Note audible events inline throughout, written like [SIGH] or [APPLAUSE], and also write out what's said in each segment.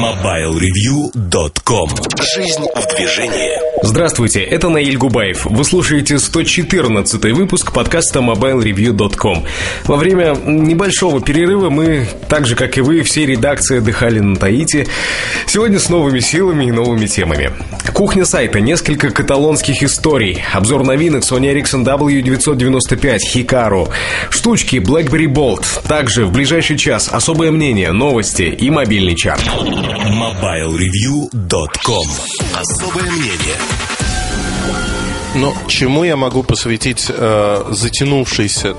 MobileReview.com Жизнь в движении Здравствуйте, это Наиль Губаев. Вы слушаете 114 выпуск подкаста MobileReview.com. Во время небольшого перерыва мы, так же как и вы, все редакции отдыхали на Таити. Сегодня с новыми силами и новыми темами. Кухня сайта, несколько каталонских историй, обзор новинок Sony Ericsson W995, Hikaru, штучки BlackBerry Bolt. Также в ближайший час особое мнение, новости и мобильный чат. MobileReview.com Особое мнение но чему я могу посвятить э, затянувшийся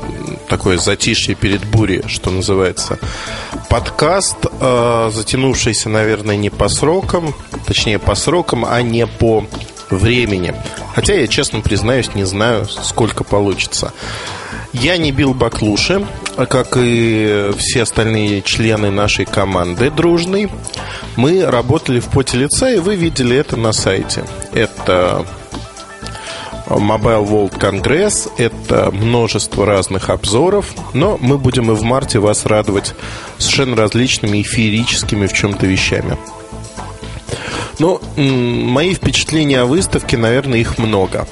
такое затишье перед бурей, что называется? Подкаст, э, затянувшийся, наверное, не по срокам, точнее по срокам, а не по времени. Хотя я, честно признаюсь, не знаю, сколько получится. Я не бил баклуши, как и все остальные члены нашей команды дружной. Мы работали в поте лица, и вы видели это на сайте. Это Mobile World Congress. Это множество разных обзоров, но мы будем и в марте вас радовать совершенно различными и феерическими в чем-то вещами. Ну, мои впечатления о выставке, наверное, их много.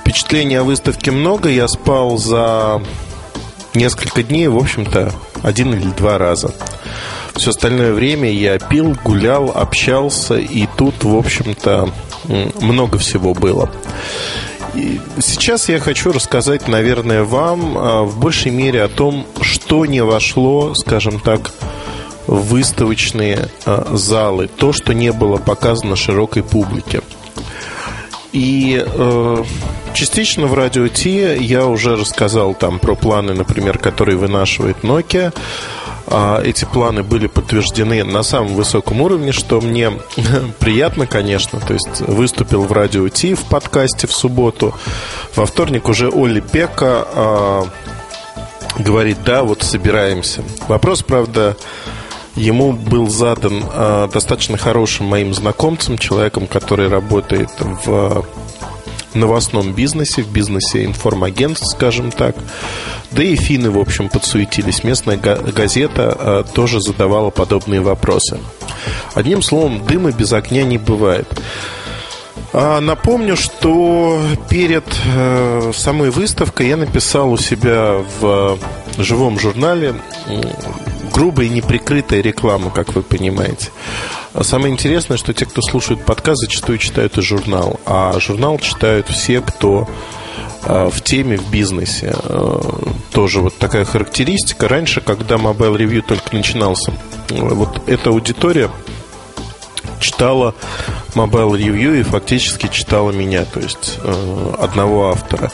Впечатлений о выставке много. Я спал за несколько дней, в общем-то, один или два раза. Все остальное время я пил, гулял, общался, и тут, в общем-то, много всего было. И сейчас я хочу рассказать, наверное, вам а, в большей мере о том, что не вошло, скажем так, в выставочные а, залы, то, что не было показано широкой публике. И э, частично в радио Ти я уже рассказал там про планы, например, которые вынашивает Nokia. А, эти планы были подтверждены на самом высоком уровне, что мне [LAUGHS] приятно, конечно. То есть выступил в радио Ти в подкасте в субботу. Во вторник уже Оли Пека а, говорит, да, вот собираемся. Вопрос, правда, ему был задан а, достаточно хорошим моим знакомцем, человеком, который работает в новостном бизнесе, в бизнесе информагентств, скажем так. Да и финны, в общем, подсуетились. Местная газета а, тоже задавала подобные вопросы. Одним словом, дыма без огня не бывает. А, напомню, что перед э, самой выставкой я написал у себя в живом журнале грубая и неприкрытая реклама, как вы понимаете. А самое интересное, что те, кто слушает подкаст, зачастую читают и журнал. А журнал читают все, кто а, в теме, в бизнесе. А, тоже вот такая характеристика. Раньше, когда Mobile Review только начинался, вот эта аудитория читала Mobile Review и фактически читала меня, то есть э, одного автора.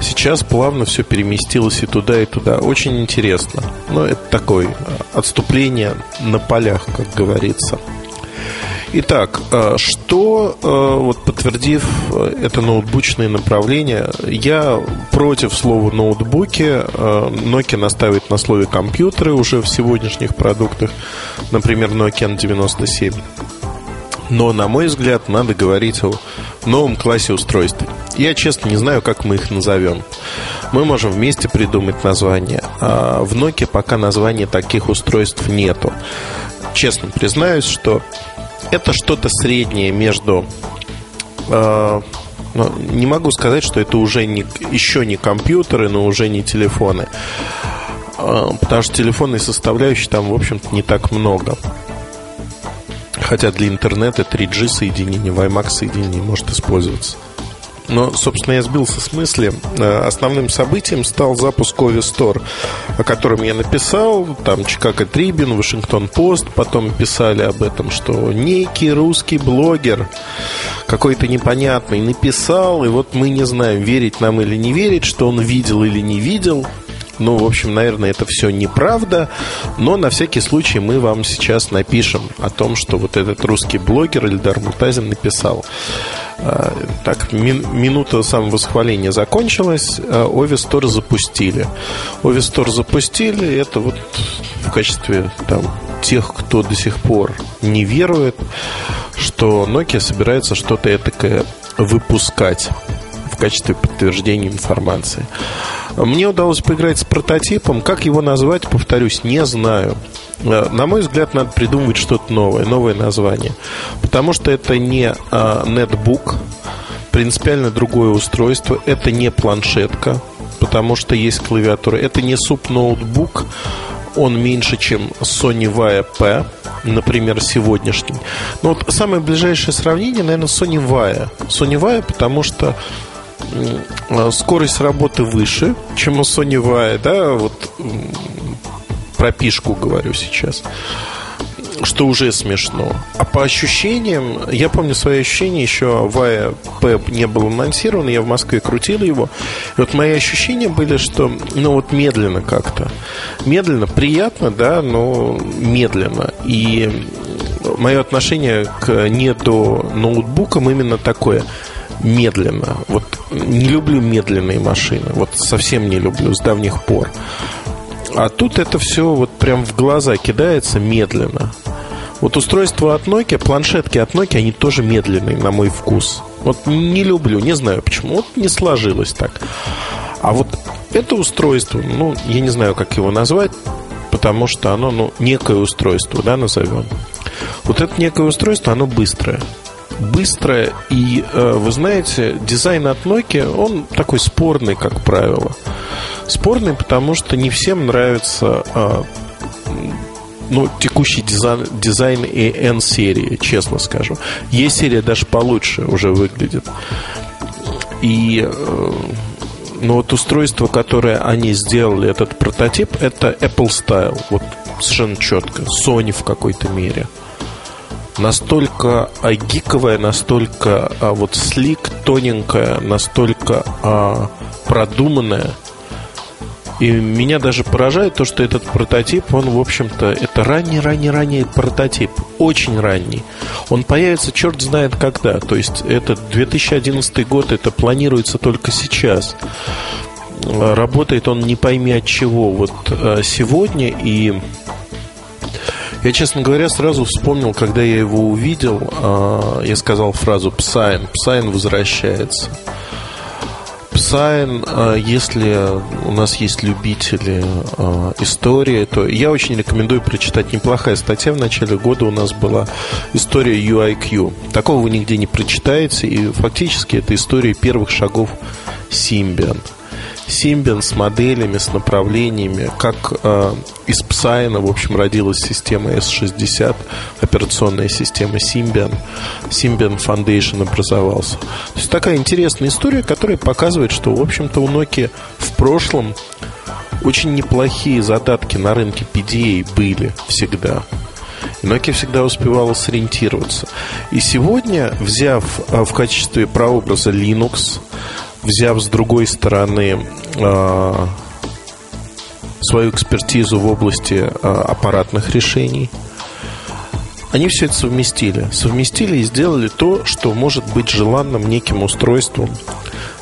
Сейчас плавно все переместилось и туда, и туда. Очень интересно. Но это такое отступление на полях, как говорится. Итак, э, что, э, вот подтвердив э, это ноутбучное направление, я против слова ноутбуки. Nokia наставит на слове компьютеры уже в сегодняшних продуктах, например, Nokia N97. Но, на мой взгляд, надо говорить о новом классе устройств. Я, честно, не знаю, как мы их назовем. Мы можем вместе придумать название. А в Nokia пока названия таких устройств нету. Честно признаюсь, что это что-то среднее между... Э, ну, не могу сказать, что это уже не, еще не компьютеры, но уже не телефоны. Э, потому что телефонной составляющей там, в общем-то, не так много. Хотя для интернета 3G соединение, WiMAX соединение может использоваться. Но, собственно, я сбился с мысли. Э, основным событием стал запуск Ovi Store, о котором я написал. Там Чикаго Трибин, Вашингтон Пост потом писали об этом, что некий русский блогер какой-то непонятный написал, и вот мы не знаем, верить нам или не верить, что он видел или не видел. Ну, в общем, наверное, это все неправда, но на всякий случай мы вам сейчас напишем о том, что вот этот русский блогер Эльдар Муртазин написал. А, так, минута самовосхваления закончилась, Ови Store запустили. Store запустили, это вот в качестве там тех, кто до сих пор не верует, что Nokia собирается что-то этакое выпускать в качестве подтверждения информации. Мне удалось поиграть с прототипом. Как его назвать, повторюсь, не знаю. Э, на мой взгляд, надо придумывать что-то новое, новое название. Потому что это не э, нетбук, принципиально другое устройство, это не планшетка, потому что есть клавиатура, это не суб-ноутбук, он меньше, чем Sony Vaio P, например, сегодняшний. Но вот самое ближайшее сравнение, наверное, Sony Vaio. Sony Vaio, потому что скорость работы выше, чем у Sony Vaio, да, вот про пишку говорю сейчас что уже смешно. А по ощущениям, я помню свои ощущения, еще Вая П не был анонсирован, я в Москве крутил его. И вот мои ощущения были, что, ну вот медленно как-то. Медленно, приятно, да, но медленно. И мое отношение к не до ноутбукам именно такое медленно. Вот не люблю медленные машины. Вот совсем не люблю с давних пор. А тут это все вот прям в глаза кидается медленно. Вот устройства от Nokia, планшетки от Nokia, они тоже медленные, на мой вкус. Вот не люблю, не знаю почему. Вот не сложилось так. А вот это устройство, ну, я не знаю, как его назвать, потому что оно, ну, некое устройство, да, назовем. Вот это некое устройство, оно быстрое. Быстрое, и, э, вы знаете, дизайн от Nokia, он такой спорный, как правило. Спорный, потому что не всем нравится э, ну, текущий дизайн, дизайн и N-серии, честно скажу. E-серия даже получше уже выглядит. И э, ну, вот устройство, которое они сделали, этот прототип, это Apple Style. Вот совершенно четко. Sony в какой-то мере. Настолько а, гиковая, настолько а, вот слик, тоненькая, настолько а, продуманная – и меня даже поражает то, что этот прототип, он, в общем-то, это ранний-ранний-ранний прототип. Очень ранний. Он появится черт знает когда. То есть, это 2011 год, это планируется только сейчас. Работает он не пойми от чего. Вот э, сегодня и... Я, честно говоря, сразу вспомнил, когда я его увидел, э, я сказал фразу «Psion». «Psion возвращается». Сайн, а, если у нас есть любители а, истории, то я очень рекомендую прочитать неплохая статья. В начале года у нас была история UIQ. Такого вы нигде не прочитаете, и фактически это история первых шагов Symbian. Symbian с моделями, с направлениями, как э, из Psion, в общем, родилась система S60, операционная система Symbian. Symbian Foundation образовался. То есть такая интересная история, которая показывает, что, в общем-то, у Nokia в прошлом очень неплохие задатки на рынке PDA были всегда. И Nokia всегда успевала сориентироваться. И сегодня, взяв в качестве прообраза Linux, взяв с другой стороны э, свою экспертизу в области э, аппаратных решений, они все это совместили. Совместили и сделали то, что может быть желанным неким устройством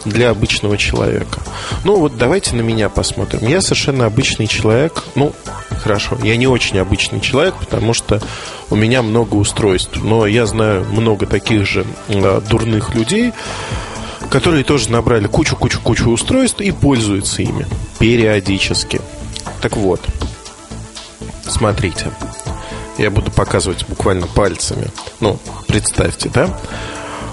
для обычного человека. Ну вот давайте на меня посмотрим. Я совершенно обычный человек. Ну, хорошо, я не очень обычный человек, потому что у меня много устройств. Но я знаю много таких же э, дурных людей, которые тоже набрали кучу-кучу-кучу устройств и пользуются ими периодически. Так вот, смотрите. Я буду показывать буквально пальцами. Ну, представьте, да?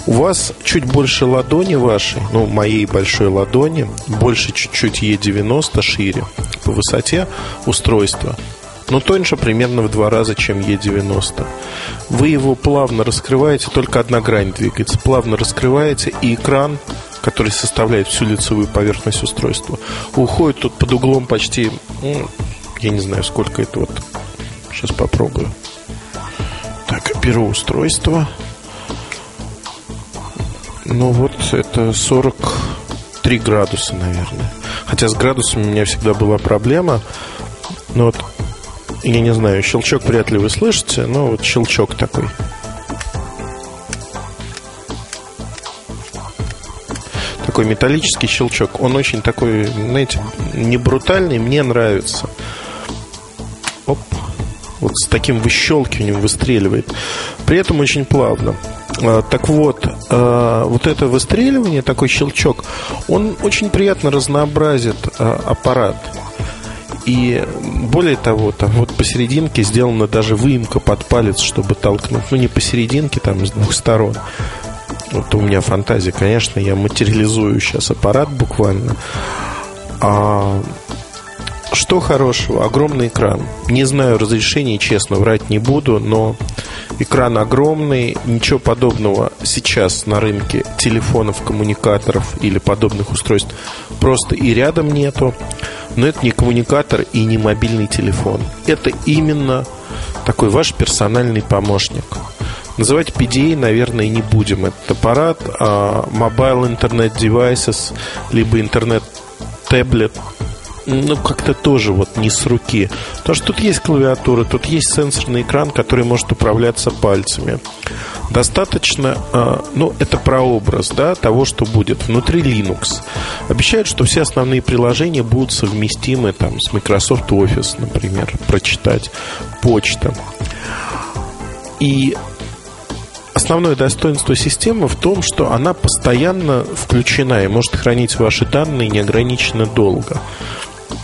У вас чуть больше ладони вашей, ну, моей большой ладони, больше чуть-чуть Е90 шире по высоте устройства но тоньше примерно в два раза, чем Е90. Вы его плавно раскрываете, только одна грань двигается, плавно раскрываете, и экран, который составляет всю лицевую поверхность устройства, уходит тут под углом почти, ну, я не знаю, сколько это вот. Сейчас попробую. Так, беру устройство. Ну вот, это 43 градуса, наверное. Хотя с градусами у меня всегда была проблема. Но вот я не знаю, щелчок вряд ли вы слышите, но вот щелчок такой. Такой металлический щелчок. Он очень такой, знаете, не брутальный, мне нравится. Оп. Вот с таким выщелкиванием выстреливает. При этом очень плавно. А, так вот, а, вот это выстреливание, такой щелчок, он очень приятно разнообразит а, аппарат. И более того, там вот посерединке сделана даже выемка под палец, чтобы толкнуть. Ну, не посерединке, там с двух сторон. Вот у меня фантазия, конечно, я материализую сейчас аппарат буквально. А что хорошего? Огромный экран. Не знаю разрешения, честно, врать не буду, но экран огромный. Ничего подобного сейчас на рынке телефонов, коммуникаторов или подобных устройств просто и рядом нету. Но это не коммуникатор и не мобильный телефон. Это именно такой ваш персональный помощник. Называть PDA, наверное, не будем этот аппарат. А Mobile Internet Devices, либо интернет-таблет ну, как-то тоже вот не с руки. Потому что тут есть клавиатура, тут есть сенсорный экран, который может управляться пальцами. Достаточно, а, ну, это прообраз, да, того, что будет внутри Linux. Обещают, что все основные приложения будут совместимы там с Microsoft Office, например, прочитать, почта. И основное достоинство системы в том, что она постоянно включена и может хранить ваши данные неограниченно долго.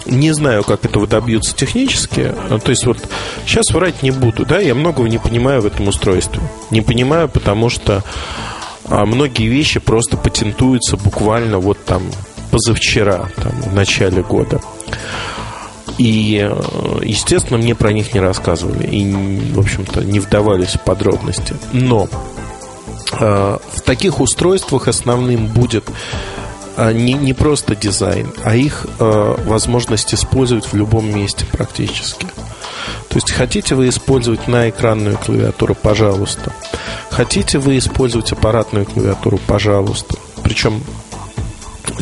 Не знаю, как этого добьются технически. То есть вот сейчас врать не буду, да, я многого не понимаю в этом устройстве. Не понимаю, потому что а, многие вещи просто патентуются буквально вот там позавчера, там, в начале года. И, э, естественно, мне про них не рассказывали и, в общем-то, не вдавались в подробности. Но э, в таких устройствах основным будет не, не просто дизайн, а их э, возможность использовать в любом месте практически. То есть хотите вы использовать на экранную клавиатуру, пожалуйста. Хотите вы использовать аппаратную клавиатуру, пожалуйста. Причем,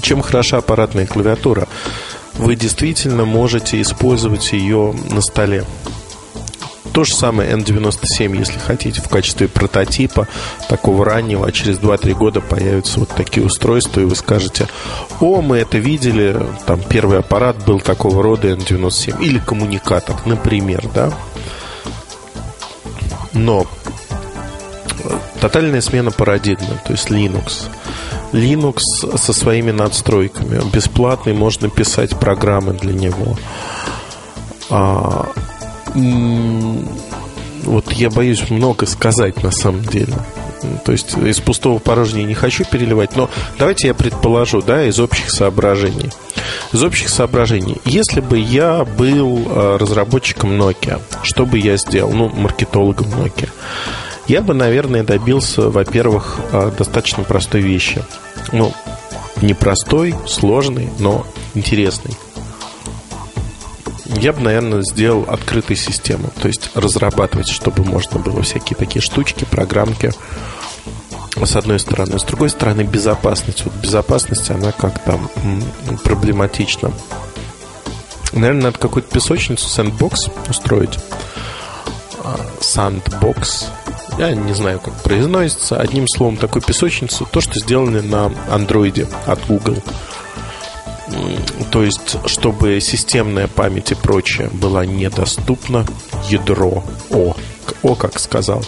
чем хороша аппаратная клавиатура, вы действительно можете использовать ее на столе. То же самое N97, если хотите, в качестве прототипа такого раннего, а через 2-3 года появятся вот такие устройства, и вы скажете, о, мы это видели, там первый аппарат был такого рода N97, или коммуникатор, например, да. Но тотальная смена парадигмы, то есть Linux. Linux со своими надстройками. Бесплатный, можно писать программы для него. Вот я боюсь много сказать на самом деле. То есть из пустого порожней не хочу переливать, но давайте я предположу, да, из общих соображений. Из общих соображений. Если бы я был э, разработчиком Nokia, что бы я сделал? Ну, маркетологом Nokia. Я бы, наверное, добился, во-первых, э, достаточно простой вещи. Ну, непростой, сложный, но интересный я бы, наверное, сделал открытую систему. То есть разрабатывать, чтобы можно было всякие такие штучки, программки. С одной стороны. С другой стороны, безопасность. Вот безопасность, она как-то проблематична. Наверное, надо какую-то песочницу, сэндбокс устроить. Sandbox. Я не знаю, как произносится. Одним словом, такую песочницу. То, что сделано на андроиде от Google. То есть, чтобы системная память и прочее была недоступна, ядро О, О, как сказал.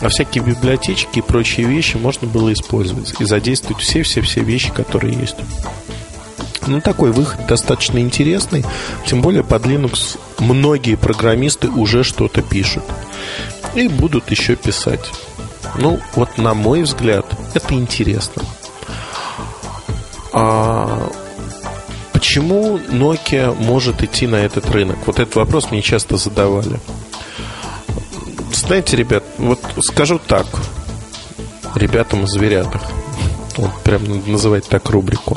А всякие библиотечки и прочие вещи можно было использовать и задействовать все-все-все вещи, которые есть. Ну, такой выход достаточно интересный. Тем более под Linux многие программисты уже что-то пишут. И будут еще писать. Ну, вот на мой взгляд, это интересно. А Почему Nokia может идти на этот рынок? Вот этот вопрос мне часто задавали. Знаете, ребят, вот скажу так, ребятам о зверятах. Вот прям называть так рубрику.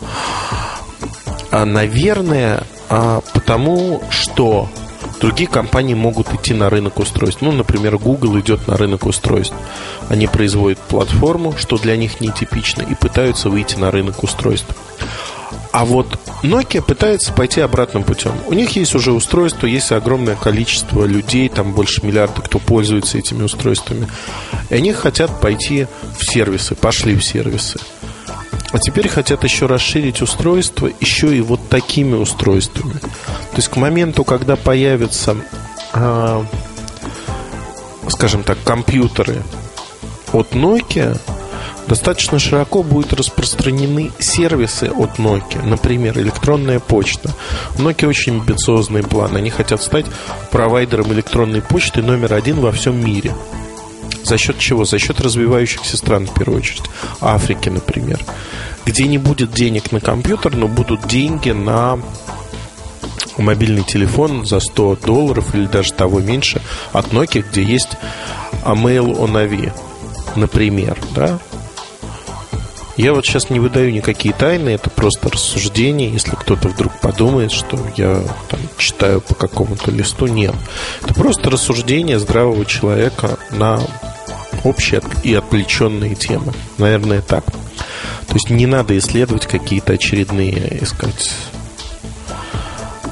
А, наверное, а, потому что другие компании могут идти на рынок устройств. Ну, например, Google идет на рынок устройств. Они производят платформу, что для них нетипично, и пытаются выйти на рынок устройств. А вот Nokia пытается пойти обратным путем. У них есть уже устройство, есть огромное количество людей, там больше миллиарда, кто пользуется этими устройствами. И они хотят пойти в сервисы, пошли в сервисы. А теперь хотят еще расширить устройство еще и вот такими устройствами. То есть к моменту, когда появятся, э, скажем так, компьютеры от Nokia, достаточно широко будут распространены сервисы от Nokia. Например, электронная почта. Nokia очень амбициозный план. Они хотят стать провайдером электронной почты номер один во всем мире. За счет чего? За счет развивающихся стран, в первую очередь. Африки, например. Где не будет денег на компьютер, но будут деньги на мобильный телефон за 100 долларов или даже того меньше от Nokia, где есть Mail on AV, например, да? Я вот сейчас не выдаю никакие тайны, это просто рассуждение. Если кто-то вдруг подумает, что я там, читаю по какому-то листу, нет. Это просто рассуждение здравого человека на общие и отвлеченные темы. Наверное, так. То есть не надо исследовать какие-то очередные, искать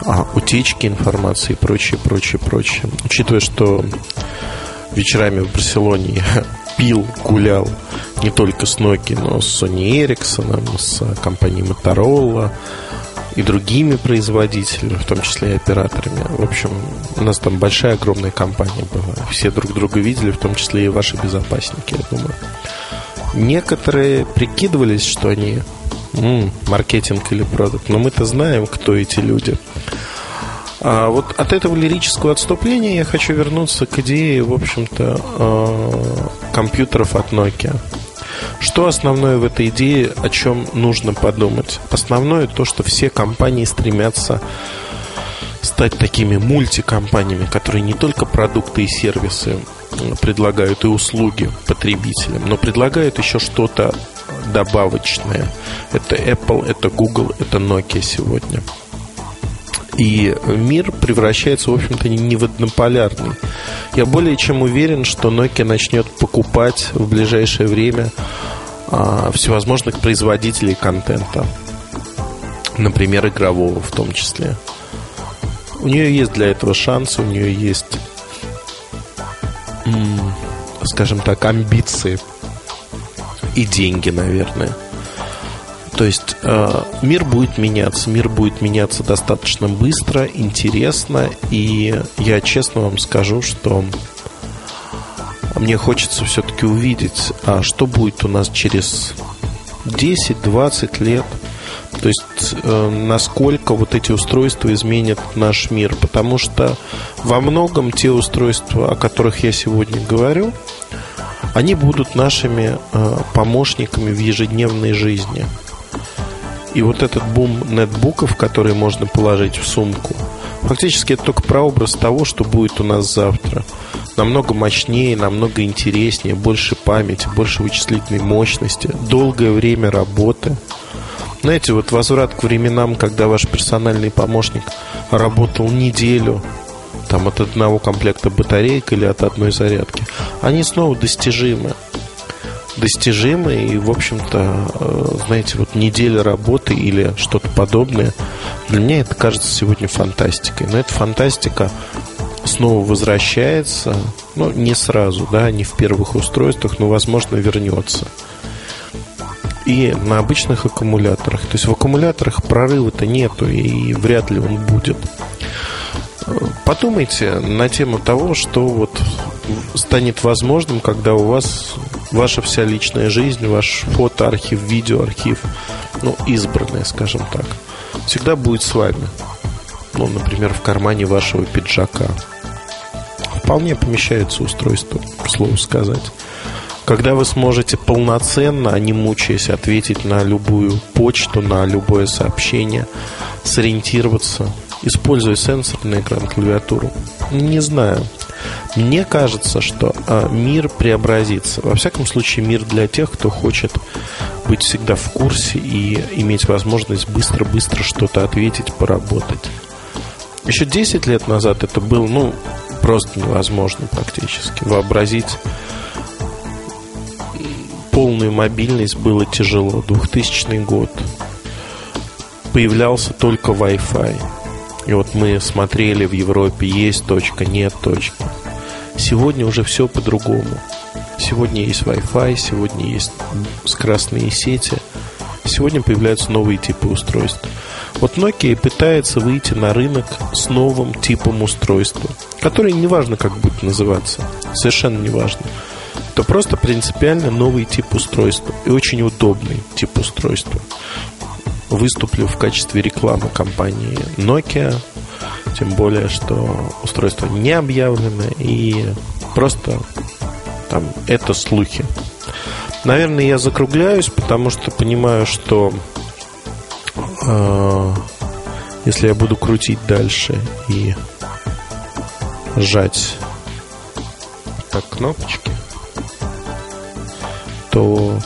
а, утечки информации и прочее, прочее, прочее. Учитывая, что вечерами в Барселоне я [LAUGHS] пил, гулял не только с Nokia, но с Sony Ericsson, с компанией Motorola и другими производителями, в том числе и операторами. В общем, у нас там большая, огромная компания была. Все друг друга видели, в том числе и ваши безопасники, я думаю. Некоторые прикидывались, что они м-м, маркетинг или продукт, но мы-то знаем, кто эти люди. А вот от этого лирического отступления я хочу вернуться к идее, в общем-то, э, компьютеров от Nokia. Что основное в этой идее, о чем нужно подумать? Основное то, что все компании стремятся стать такими мультикомпаниями, которые не только продукты и сервисы предлагают и услуги потребителям, но предлагают еще что-то добавочное. Это Apple, это Google, это Nokia сегодня. И мир превращается, в общем-то, не в однополярный. Я более чем уверен, что Nokia начнет покупать в ближайшее время а, всевозможных производителей контента. Например, игрового в том числе. У нее есть для этого шансы, у нее есть, скажем так, амбиции и деньги, наверное. То есть э, мир будет меняться, мир будет меняться достаточно быстро, интересно, и я честно вам скажу, что мне хочется все-таки увидеть, а что будет у нас через 10-20 лет. То есть, э, насколько вот эти устройства изменят наш мир. Потому что во многом те устройства, о которых я сегодня говорю, они будут нашими э, помощниками в ежедневной жизни. И вот этот бум нетбуков, которые можно положить в сумку, фактически это только прообраз того, что будет у нас завтра. Намного мощнее, намного интереснее, больше памяти, больше вычислительной мощности, долгое время работы. Знаете, вот возврат к временам, когда ваш персональный помощник работал неделю, там от одного комплекта батареек или от одной зарядки, они снова достижимы достижимы и, в общем-то, э, знаете, вот неделя работы или что-то подобное, для меня это кажется сегодня фантастикой. Но эта фантастика снова возвращается, ну, не сразу, да, не в первых устройствах, но, возможно, вернется. И на обычных аккумуляторах. То есть в аккумуляторах прорыва-то нету, и вряд ли он будет. Подумайте на тему того, что вот станет возможным, когда у вас ваша вся личная жизнь, ваш фотоархив, видеоархив, ну, избранная, скажем так, всегда будет с вами. Ну, например, в кармане вашего пиджака. Вполне помещается устройство, к слову сказать. Когда вы сможете полноценно, а не мучаясь, ответить на любую почту, на любое сообщение, сориентироваться, используя сенсорный экран, клавиатуру. Не знаю. Мне кажется, что а, мир преобразится. Во всяком случае, мир для тех, кто хочет быть всегда в курсе и иметь возможность быстро-быстро что-то ответить, поработать. Еще 10 лет назад это было, ну, просто невозможно практически. Вообразить полную мобильность было тяжело. 2000 год. Появлялся только Wi-Fi. И вот мы смотрели в Европе, есть точка, нет точки. Сегодня уже все по-другому. Сегодня есть Wi-Fi, сегодня есть скоростные сети. Сегодня появляются новые типы устройств. Вот Nokia пытается выйти на рынок с новым типом устройства, которое неважно, как будет называться, совершенно неважно. то просто принципиально новый тип устройства и очень удобный тип устройства. Выступлю в качестве рекламы компании Nokia, тем более, что устройство не объявлено и просто там это слухи. Наверное, я закругляюсь, потому что понимаю, что э, если я буду крутить дальше и сжать так кнопочки, то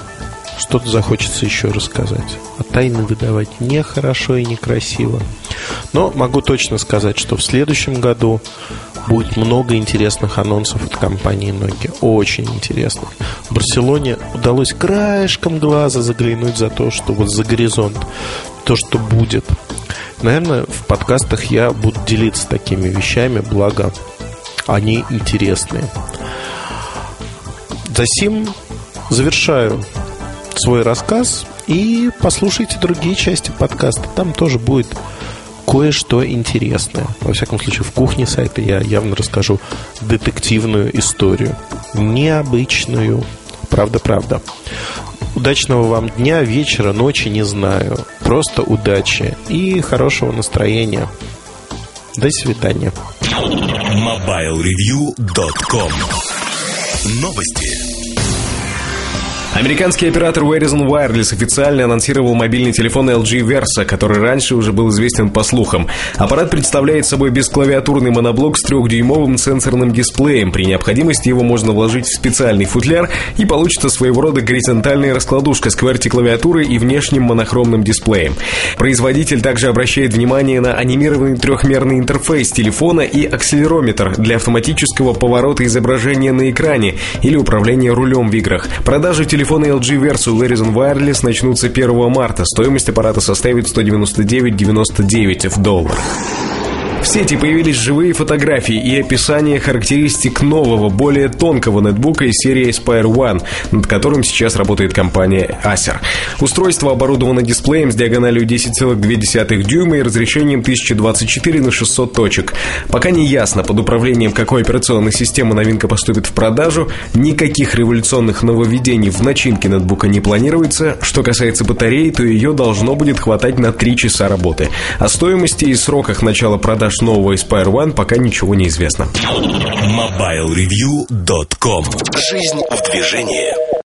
что-то захочется еще рассказать. А тайны выдавать нехорошо и некрасиво. Но могу точно сказать, что в следующем году будет много интересных анонсов от компании Nokia. Очень интересных. В Барселоне удалось краешком глаза заглянуть за то, что вот за горизонт, то, что будет. Наверное, в подкастах я буду делиться такими вещами, благо они интересные. Засим завершаю свой рассказ и послушайте другие части подкаста. Там тоже будет кое-что интересное. Во всяком случае, в кухне сайта я явно расскажу детективную историю. Необычную. Правда-правда. Удачного вам дня, вечера, ночи, не знаю. Просто удачи и хорошего настроения. До свидания. MobileReview.com Новости. Американский оператор Verizon Wireless официально анонсировал мобильный телефон LG Versa, который раньше уже был известен по слухам. Аппарат представляет собой бесклавиатурный моноблок с трехдюймовым сенсорным дисплеем. При необходимости его можно вложить в специальный футляр и получится своего рода горизонтальная раскладушка с QWERTY-клавиатурой и внешним монохромным дисплеем. Производитель также обращает внимание на анимированный трехмерный интерфейс телефона и акселерометр для автоматического поворота изображения на экране или управления рулем в играх. Продажи телефона Телефоны LG Verso Verizon Wireless начнутся 1 марта. Стоимость аппарата составит 199,99 в долларах. В сети появились живые фотографии и описание характеристик нового, более тонкого нетбука из серии Aspire One, над которым сейчас работает компания Acer. Устройство оборудовано дисплеем с диагональю 10,2 дюйма и разрешением 1024 на 600 точек. Пока не ясно, под управлением какой операционной системы новинка поступит в продажу, никаких революционных нововведений в начинке нетбука не планируется. Что касается батареи, то ее должно будет хватать на 3 часа работы. О стоимости и сроках начала продаж продаж нового Aspire One пока ничего не известно. MobileReview.com Жизнь в движении.